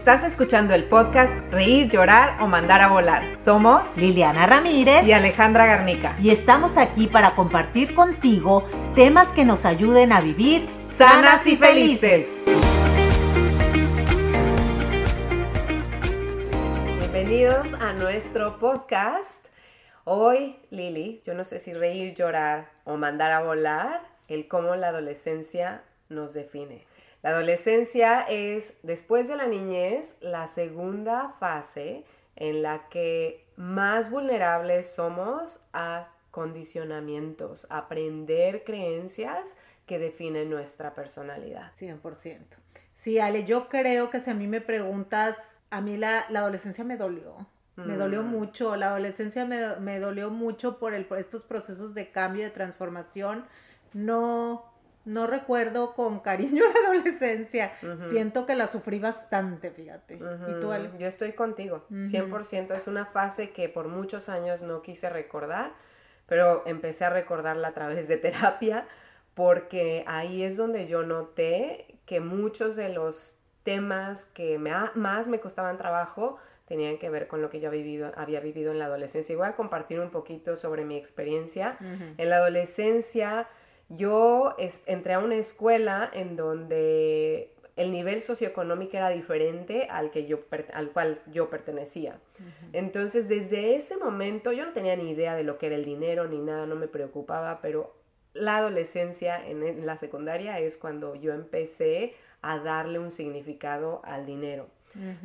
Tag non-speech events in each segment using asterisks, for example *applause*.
Estás escuchando el podcast Reír, Llorar o Mandar a Volar. Somos Liliana Ramírez y Alejandra Garnica. Y estamos aquí para compartir contigo temas que nos ayuden a vivir sanas y felices. Bienvenidos a nuestro podcast. Hoy, Lili, yo no sé si reír, llorar o mandar a volar, el cómo la adolescencia nos define. La adolescencia es, después de la niñez, la segunda fase en la que más vulnerables somos a condicionamientos, a aprender creencias que definen nuestra personalidad. 100%. Sí, Ale, yo creo que si a mí me preguntas, a mí la, adolescencia me dolió. Me dolió mm. mucho, la adolescencia me, me dolió mucho por, el, por estos procesos de cambio, de transformación. No, no recuerdo con cariño *laughs* la adolescencia. Siento que la sufrí bastante, fíjate. ¿Y tú, Yo estoy contigo, 100%. Es una fase que por muchos años no quise recordar, pero empecé a recordarla a través de terapia, porque ahí es donde yo noté que muchos de los temas que más me costaban trabajo tenían que ver con lo que yo había vivido, había vivido en la adolescencia. Y voy a compartir un poquito sobre mi experiencia. En la adolescencia yo entré a una escuela en donde el nivel socioeconómico era diferente al, que yo, al cual yo pertenecía. Entonces, desde ese momento yo no tenía ni idea de lo que era el dinero ni nada, no me preocupaba, pero la adolescencia en la secundaria es cuando yo empecé a darle un significado al dinero.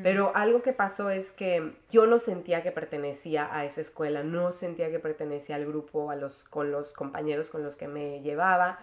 Pero algo que pasó es que yo no sentía que pertenecía a esa escuela, no sentía que pertenecía al grupo, a los, con los compañeros con los que me llevaba.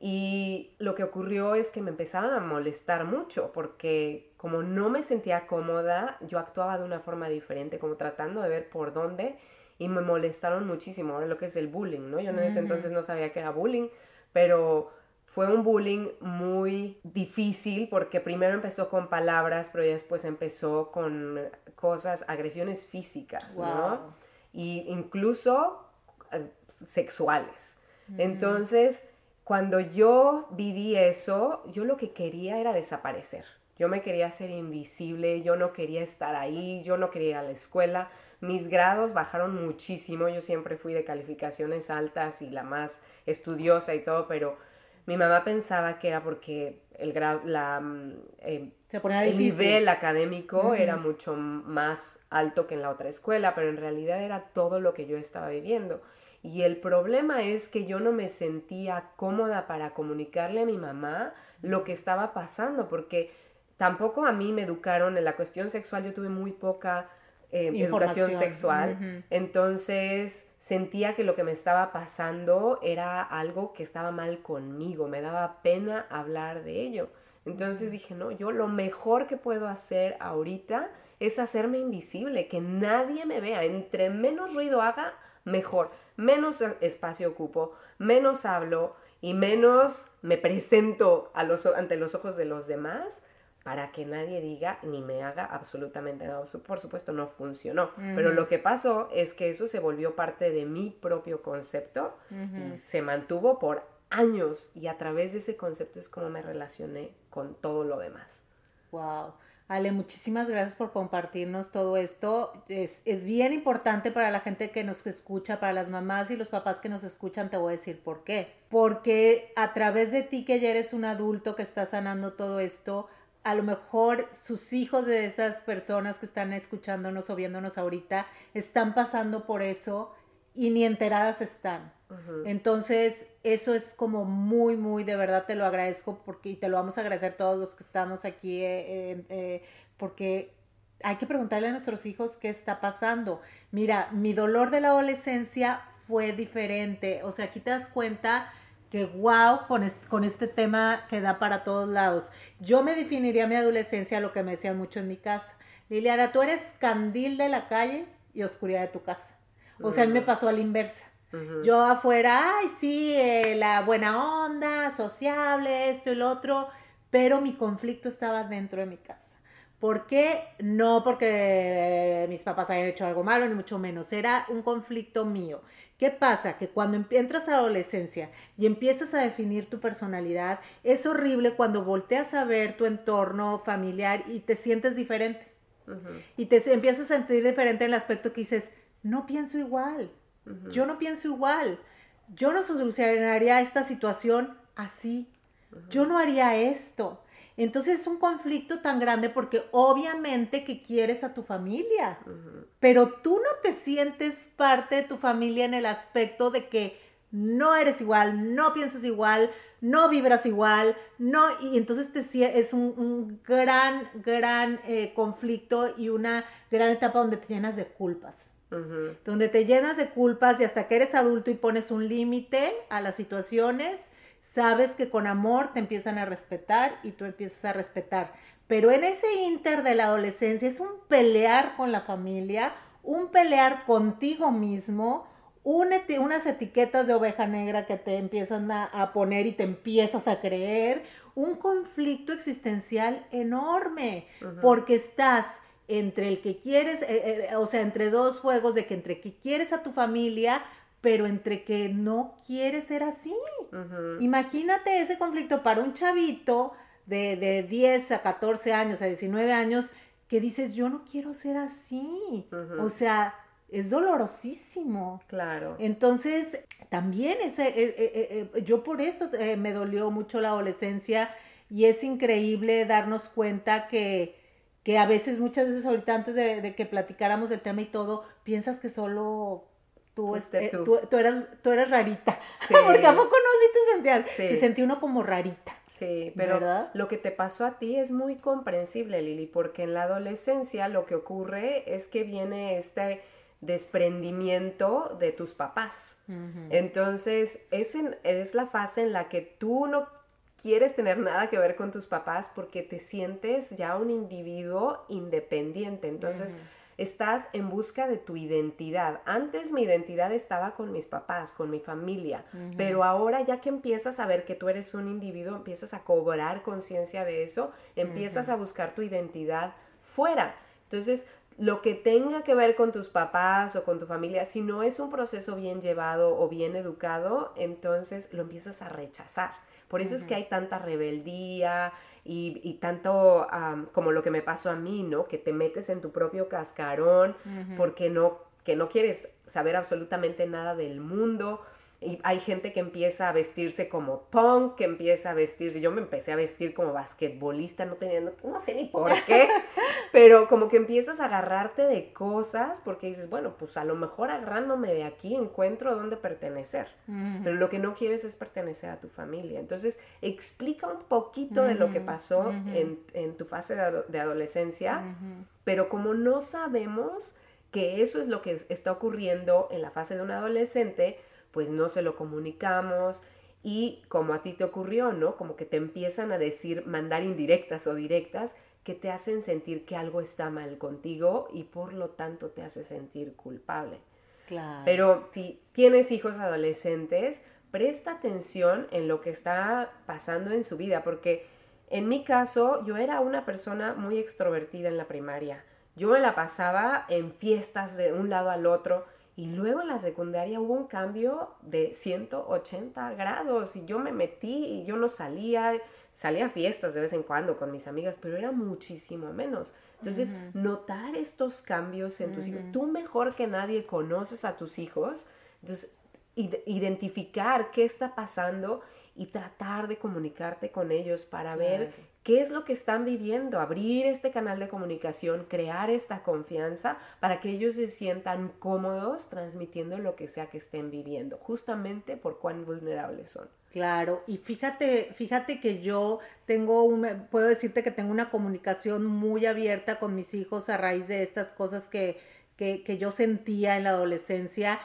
Y lo que ocurrió es que me empezaban a molestar mucho porque como no me sentía cómoda, yo actuaba de una forma diferente, como tratando de ver por dónde y me molestaron muchísimo. Ahora lo que es el bullying, ¿no? Yo en ese entonces no sabía que era bullying, pero fue un bullying muy difícil porque primero empezó con palabras, pero después empezó con cosas, agresiones físicas, ¿no? Y incluso eh, sexuales. Entonces, cuando yo viví eso, yo lo que quería era desaparecer. Yo me quería ser invisible, yo no quería estar ahí, yo no quería ir a la escuela. Mis grados bajaron muchísimo, yo siempre fui de calificaciones altas y la más estudiosa y todo, pero mi mamá pensaba que era porque el grado, la, mm, eh, el nivel académico era mucho más alto que en la otra escuela, pero en realidad era todo lo que yo estaba viviendo. Y el problema es que yo no me sentía cómoda para comunicarle a mi mamá lo que estaba pasando, porque tampoco a mí me educaron en la cuestión sexual, yo tuve muy poca eh, educación sexual. Entonces sentía que lo que me estaba pasando era algo que estaba mal conmigo, me daba pena hablar de ello. Entonces dije, no, yo lo mejor que puedo hacer ahorita es hacerme invisible, que nadie me vea. Entre menos ruido haga, mejor. Menos espacio ocupo, menos hablo y menos me presento a los, ante los ojos de los demás para que nadie diga ni me haga absolutamente nada. Por supuesto, no funcionó. Pero lo que pasó es que eso se volvió parte de mi propio concepto y se mantuvo por años. Y a través de ese concepto es como me relacioné con todo lo demás. Wow. Ale, muchísimas gracias por compartirnos todo esto. Es, es, bien importante para la gente que nos escucha, para las mamás y los papás que nos escuchan, te voy a decir por qué. Porque a través de ti que ya eres un adulto que está sanando todo esto, a lo mejor sus hijos de esas personas que están escuchándonos o viéndonos ahorita están pasando por eso y ni enteradas están. Entonces, eso es como muy, muy, de verdad te lo agradezco porque y te lo vamos a agradecer todos los que estamos aquí, eh, eh, porque hay que preguntarle a nuestros hijos qué está pasando. Mira, mi dolor de la adolescencia fue diferente. O sea, aquí te das cuenta que wow con este, con este tema que da para todos lados. Yo me definiría mi adolescencia lo que me decían mucho en mi casa. Liliana, tú eres candil de la calle y oscuridad de tu casa. O sea, a mí me pasó a la inversa. Yo afuera, ay, sí, eh, la buena onda, sociable, esto y lo otro, pero mi conflicto estaba dentro de mi casa. ¿Por qué? No porque mis papás hayan hecho algo malo, ni mucho menos. Era un conflicto mío. ¿Qué pasa? Que cuando entras a la adolescencia y empiezas a definir tu personalidad, es horrible cuando volteas a ver tu entorno familiar y te sientes diferente. Y te empiezas a sentir diferente en el aspecto que dices, no pienso igual. Yo no pienso igual. Yo no solucionaría esta situación así. Yo no haría esto. Entonces es un conflicto tan grande porque obviamente que quieres a tu familia, pero tú no te sientes parte de tu familia en el aspecto de que no eres igual, no piensas igual, no vibras igual, no, y entonces te, es un, gran, gran eh, conflicto y una gran etapa donde te llenas de culpas. Donde te llenas de culpas y hasta que eres adulto y pones un límite a las situaciones, sabes que con amor te empiezan a respetar y tú empiezas a respetar. Pero en ese inter de la adolescencia es un pelear con la familia, un pelear contigo mismo, unas etiquetas de oveja negra que te empiezan a, poner y te empiezas a creer, un conflicto existencial enorme, porque estás entre el que quieres, eh, eh, o sea, entre dos juegos de que entre que quieres a tu familia, pero entre que no quieres ser así. Imagínate ese conflicto para un chavito de, de, 10 a 14 años, a 19 años, que dices, yo no quiero ser así. O sea, es dolorosísimo. Claro. Entonces, también ese, eh, yo por eso me dolió mucho la adolescencia y es increíble darnos cuenta que que a veces, muchas veces ahorita antes de, que platicáramos del tema y todo, piensas que solo tú, este, tú. tú, eras, tú eras rarita. Sí. *laughs* Porque a poco no, sí te sentías, se sentía uno como rarita. Sí, pero lo que te pasó a ti es muy comprensible, Lili, porque en la adolescencia lo que ocurre es que viene este desprendimiento de tus papás. Entonces, es, es la fase en la que tú no quieres tener nada que ver con tus papás porque te sientes ya un individuo independiente. Entonces, estás en busca de tu identidad. Antes mi identidad estaba con mis papás, con mi familia, pero ahora ya que empiezas a ver que tú eres un individuo, empiezas a cobrar conciencia de eso, empiezas a buscar tu identidad fuera. Entonces, lo que tenga que ver con tus papás o con tu familia, si no es un proceso bien llevado o bien educado, entonces lo empiezas a rechazar. Por eso es que hay tanta rebeldía y, tanto como lo que me pasó a mí, ¿no? Que te metes en tu propio cascarón porque no, que no quieres saber absolutamente nada del mundo y hay gente que empieza a vestirse como punk, que empieza a vestirse, yo me empecé a vestir como basquetbolista, no tenía, no, sé ni por qué, *laughs* pero como que empiezas a agarrarte de cosas porque dices, bueno, pues a lo mejor agarrándome de aquí encuentro dónde pertenecer, pero lo que no quieres es pertenecer a tu familia. Entonces, explica un poquito de lo que pasó en, tu fase de, adolescencia, pero como no sabemos que eso es lo que está ocurriendo en la fase de un adolescente, pues no se lo comunicamos y como a ti te ocurrió, ¿no? Como que te empiezan a decir, mandar indirectas o directas que te hacen sentir que algo está mal contigo y por lo tanto te hace sentir culpable. Claro. Pero si tienes hijos adolescentes, presta atención en lo que está pasando en su vida, porque en mi caso yo era una persona muy extrovertida en la primaria. Yo me la pasaba en fiestas de un lado al otro, y luego en la secundaria hubo un cambio de 180 grados y yo me metí y yo no salía, salía a fiestas de vez en cuando con mis amigas, pero era muchísimo menos. Entonces, notar estos cambios en tus hijos, tú mejor que nadie conoces a tus hijos, entonces identificar qué está pasando y tratar de comunicarte con ellos para ver qué es lo que están viviendo, abrir este canal de comunicación, crear esta confianza para que ellos se sientan cómodos transmitiendo lo que sea que estén viviendo, justamente por cuán vulnerables son. Claro, y fíjate, fíjate que yo tengo una, puedo decirte que tengo una comunicación muy abierta con mis hijos a raíz de estas cosas que, que, que yo sentía en la adolescencia.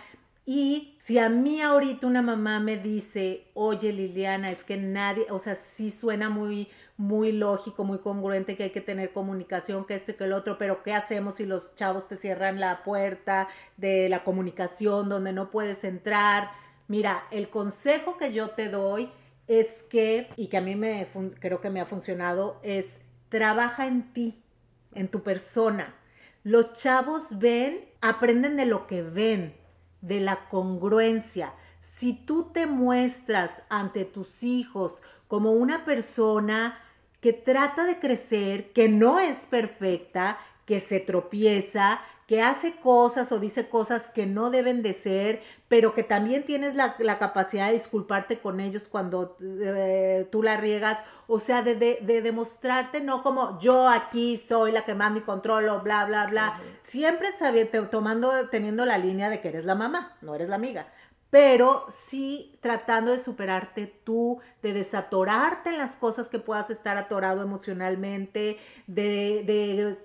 Y si a mí ahorita una mamá me dice, oye Liliana, es que nadie, o sea, sí suena muy, muy lógico, muy congruente que hay que tener comunicación, que esto y que el otro, pero ¿qué hacemos si los chavos te cierran la puerta de la comunicación donde no puedes entrar? Mira, el consejo que yo te doy es que, y que a mí me creo que me ha funcionado, es trabaja en ti. en tu persona. Los chavos ven, aprenden de lo que ven, de la congruencia. Si tú te muestras ante tus hijos como una persona que trata de crecer, que no es perfecta, que se tropieza, que hace cosas o dice cosas que no deben de ser, pero que también tienes la, capacidad de disculparte con ellos cuando eh, tú la riegas, o sea, de, demostrarte, no como yo aquí soy la que manda y controlo, bla, bla, bla, siempre sabiendo, tomando, teniendo la línea de que eres la mamá, no eres la amiga pero sí tratando de superarte tú, de desatorarte en las cosas que puedas estar atorado emocionalmente, de, eh,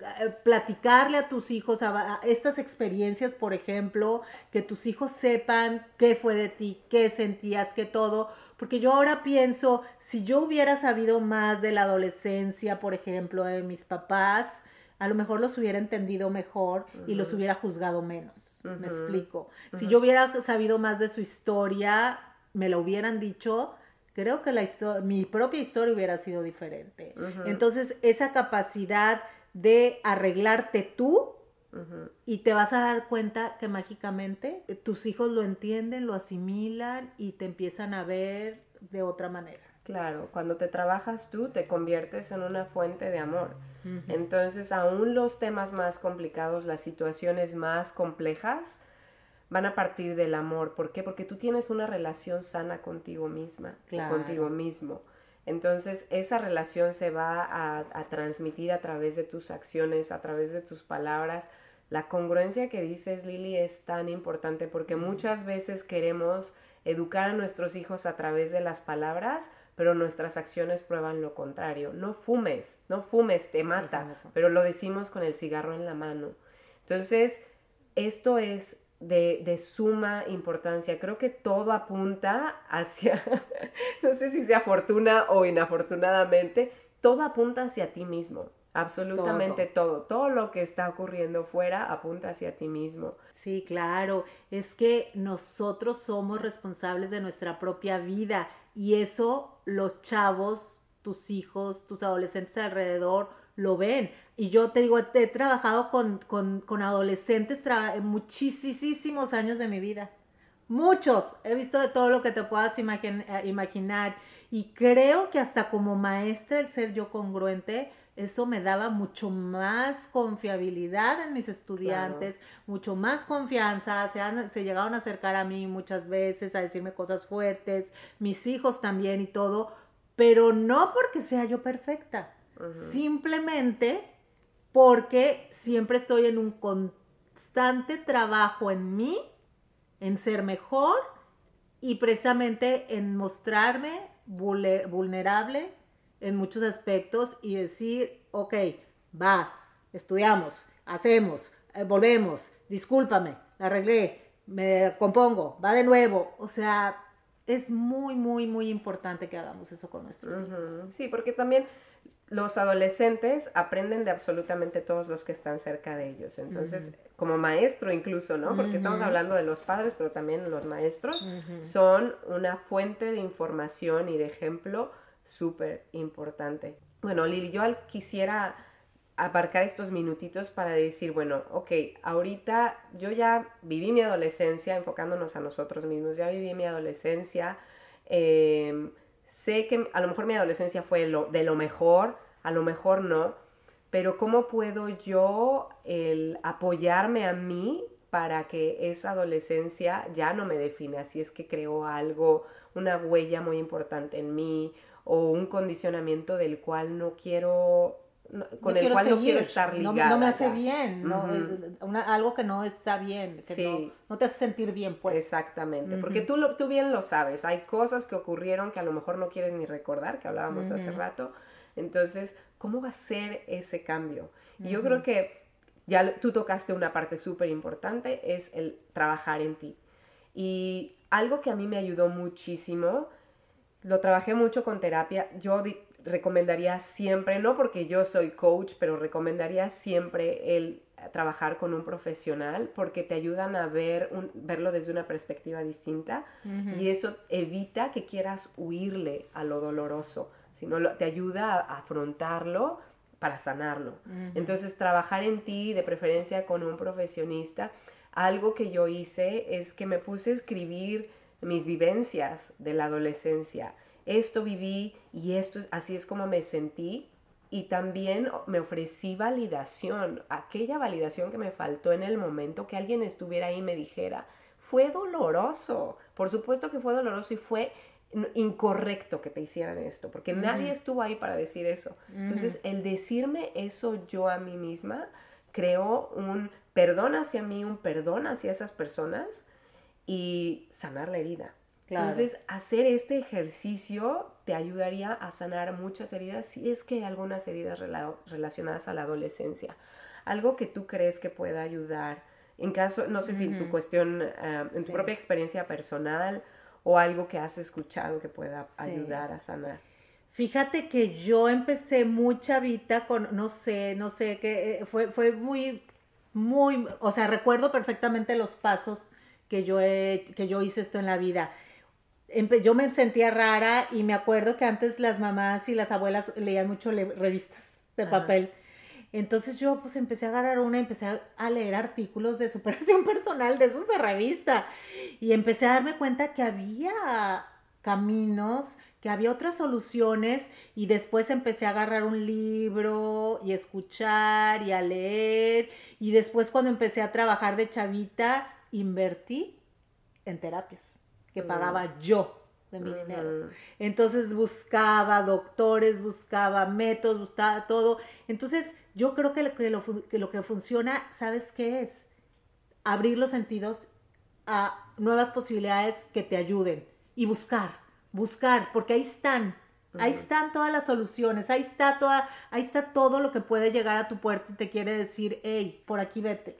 platicarle a tus hijos estas experiencias, por ejemplo, que tus hijos sepan qué fue de ti, qué sentías, qué todo. Porque yo ahora pienso, si yo hubiera sabido más de la adolescencia, por ejemplo, de mis papás, a lo mejor los hubiera entendido mejor y los hubiera juzgado menos. Me explico. Si yo hubiera sabido más de su historia, me lo hubieran dicho, creo que la mi propia historia hubiera sido diferente. Entonces, esa capacidad de arreglarte tú y te vas a dar cuenta que mágicamente tus hijos lo entienden, lo asimilan y te empiezan a ver de otra manera. Claro, cuando te trabajas tú te conviertes en una fuente de amor. Entonces, aún los temas más complicados, las situaciones más complejas, van a partir del amor. ¿Por qué? Porque tú tienes una relación sana contigo misma, contigo mismo. Entonces, esa relación se va a, transmitir a través de tus acciones, a través de tus palabras. La congruencia que dices, Lili, es tan importante porque muchas veces queremos educar a nuestros hijos a través de las palabras, pero nuestras acciones prueban lo contrario. No fumes, no fumes, te mata, pero lo decimos con el cigarro en la mano. Entonces, esto es de, suma importancia. Creo que todo apunta hacia, *laughs* no sé si sea fortuna o inafortunadamente, todo apunta hacia ti mismo. Absolutamente todo. todo. lo que está ocurriendo fuera apunta hacia ti mismo. Sí, claro. Es que nosotros somos responsables de nuestra propia vida y eso los chavos, tus hijos, tus adolescentes alrededor lo ven. Y yo te digo, he trabajado con, con, adolescentes muchísimos años de mi vida. Muchos. He visto de todo lo que te puedas eh, imaginar. Y creo que hasta como maestra, el ser yo congruente, eso me daba mucho más confiabilidad en mis estudiantes, mucho más confianza, se, se llegaron a acercar a mí muchas veces, a decirme cosas fuertes, mis hijos también y todo, pero no porque sea yo perfecta, simplemente porque siempre estoy en un constante trabajo en mí, en ser mejor y precisamente en mostrarme vulnerable en muchos aspectos y decir, ok, va, estudiamos, hacemos, eh, volvemos, discúlpame, la arreglé, me compongo, va de nuevo. O sea, es muy, muy, muy importante que hagamos eso con nuestros hijos. Sí, porque también los adolescentes aprenden de absolutamente todos los que están cerca de ellos. Entonces, como maestro incluso, ¿no? Porque estamos hablando de los padres, pero también los maestros son una fuente de información y de ejemplo súper importante. Bueno, Lili, yo quisiera aparcar estos minutitos para decir, bueno, ok, ahorita yo ya viví mi adolescencia enfocándonos a nosotros mismos, ya viví mi adolescencia, em, sé que a lo mejor mi adolescencia fue de lo mejor, a lo mejor no, pero ¿cómo puedo yo el apoyarme a mí para que esa adolescencia ya no me define, así es que creo algo, una huella muy importante en mí o un condicionamiento del cual no quiero con el cual no quiero estar ligada. No, me hace bien, algo que no está bien, que no, te hace sentir bien, pues. Exactamente, porque tú, lo, tú bien lo sabes, hay cosas que ocurrieron que a lo mejor no quieres ni recordar, que hablábamos hace rato, entonces, ¿cómo va a ser ese cambio? Y yo creo que ya tú tocaste una parte súper importante, es el trabajar en ti. Y algo que a mí me ayudó muchísimo lo trabajé mucho con terapia. Yo recomendaría siempre, no porque yo soy coach, pero recomendaría siempre el trabajar con un profesional porque te ayudan a ver verlo desde una perspectiva distinta y eso evita que quieras huirle a lo doloroso, sino te ayuda a afrontarlo para sanarlo. Entonces, trabajar en ti, de preferencia con un profesionista, algo que yo hice es que me puse a escribir mis vivencias de la adolescencia. Esto viví y esto es, así es como me sentí. Y también me ofrecí validación, aquella validación que me faltó en el momento que alguien estuviera ahí y me dijera, fue doloroso, por supuesto que fue doloroso y fue incorrecto que te hicieran esto, porque nadie estuvo ahí para decir eso. Entonces, el decirme eso yo a mí misma creó un perdón hacia mí, un perdón hacia esas personas y sanar la herida. Entonces, hacer este ejercicio te ayudaría a sanar muchas heridas si es que hay algunas heridas relacionadas a la adolescencia. Algo que tú crees que pueda ayudar, en caso, no sé si en tu cuestión, ah, en tu propia experiencia personal o algo que has escuchado que pueda ayudar a sanar. Fíjate que yo empecé muy chavita con, no sé, no sé, que eh, fue, fue muy, muy, o sea, recuerdo perfectamente los pasos que yo, que yo hice esto en la vida yo me sentía rara y me acuerdo que antes las mamás y las abuelas leían mucho revistas de papel. Entonces yo pues empecé a agarrar una y empecé a, leer artículos de superación *laughs* personal de esos de revista y empecé a darme cuenta que había caminos, que había otras soluciones y después empecé a agarrar un libro y escuchar y a leer y después cuando empecé a trabajar de chavita invertí en terapias que pagaba yo de mi dinero. Entonces buscaba doctores, buscaba métodos, buscaba todo. Entonces yo creo que lo que, lo, que funciona, ¿sabes qué es? Abrir los sentidos a nuevas posibilidades que te ayuden y buscar, buscar, porque ahí están, ahí están todas las soluciones, ahí está toda, ahí está todo lo que puede llegar a tu puerta y te quiere decir, hey, por aquí vete.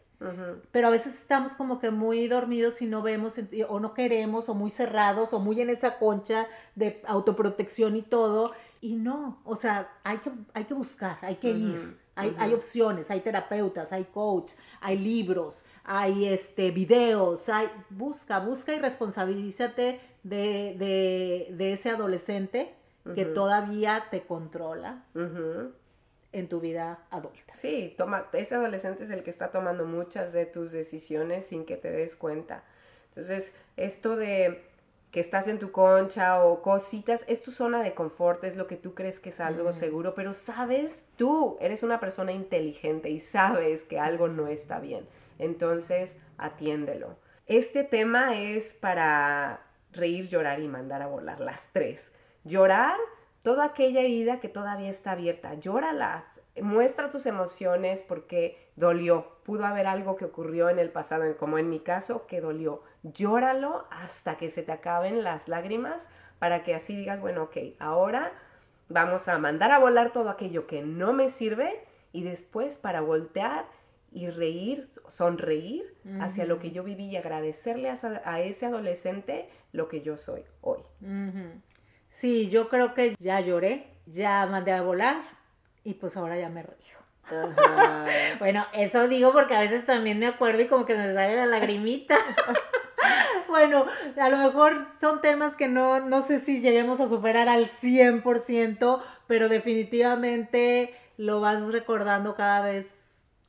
Pero a veces estamos como que muy dormidos y no vemos o no queremos o muy cerrados o muy en esa concha de autoprotección y todo. Y no, o sea, hay que, hay que buscar, hay que ir. Hay, hay, opciones, hay terapeutas, hay coach, hay libros, hay este, videos, hay, busca, busca y responsabilízate de, de, de ese adolescente que todavía te controla en tu vida adulta. Sí, toma, ese adolescente es el que está tomando muchas de tus decisiones sin que te des cuenta. Entonces, esto de que estás en tu concha o cositas, es tu zona de confort, es lo que tú crees que es algo seguro, pero sabes, tú eres una persona inteligente y sabes que algo no está bien. Entonces, atiéndelo. Este tema es para reír, llorar y mandar a volar las tres. Llorar toda aquella herida que todavía está abierta, llóralas, muestra tus emociones porque dolió, pudo haber algo que ocurrió en el pasado, como en mi caso, que dolió. Llóralo hasta que se te acaben las lágrimas para que así digas, bueno, ok, ahora vamos a mandar a volar todo aquello que no me sirve y después para voltear y reír, sonreír hacia lo que yo viví y agradecerle a, ese adolescente lo que yo soy hoy. Sí, yo creo que ya lloré, ya mandé a volar y pues ahora ya me río. *laughs* bueno, eso digo porque a veces también me acuerdo y como que me sale la lagrimita. *laughs* bueno, a lo mejor son temas que no, no sé si lleguemos a superar al 100%, pero definitivamente lo vas recordando cada vez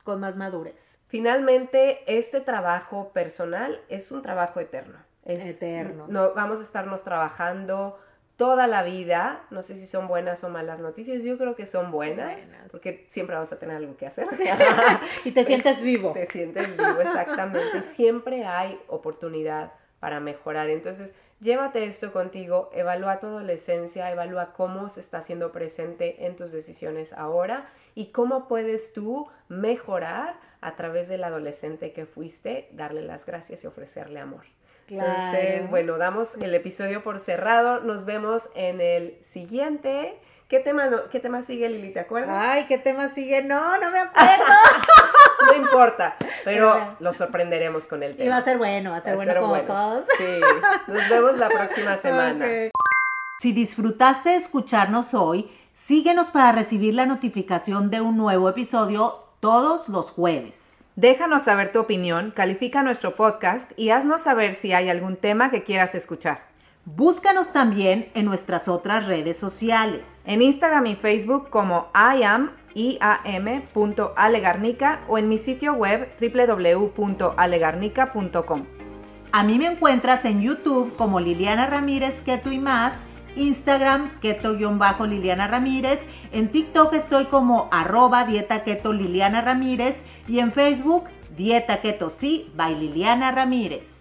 con más madurez. Finalmente, este trabajo personal es un trabajo eterno. Es, eterno. No, vamos a estarnos trabajando toda la vida. No sé si son buenas o malas noticias. Yo creo que son buenas, porque siempre vamos a tener algo que hacer. *laughs* y te sientes vivo. Te sientes vivo, exactamente. *laughs* Siempre hay oportunidad para mejorar. Entonces, llévate esto contigo, evalúa tu adolescencia, evalúa cómo se está haciendo presente en tus decisiones ahora y cómo puedes tú mejorar a través del adolescente que fuiste, darle las gracias y ofrecerle amor. Entonces, bueno, damos el episodio por cerrado. Nos vemos en el siguiente. ¿Qué tema, ¿Qué tema sigue, Lili? ¿Te acuerdas? Ay, ¿qué tema sigue? No, no me acuerdo. *laughs* no importa, pero lo sorprenderemos con el tema. Y va a ser bueno, va a ser bueno como todos. Sí, nos vemos la próxima semana. Si disfrutaste de escucharnos hoy, síguenos para recibir la notificación de un nuevo episodio todos los jueves. Déjanos saber tu opinión, califica nuestro podcast y haznos saber si hay algún tema que quieras escuchar. Búscanos también en nuestras otras redes sociales. En Instagram y Facebook como iam.alegarnica o en mi sitio web www.alegarnica.com. A mí me encuentras en YouTube como Liliana Ramírez Keto y más, Instagram keto-liliana Ramírez, en TikTok estoy como arroba dieta keto Liliana Ramírez y en Facebook dieta keto sí by Liliana Ramírez.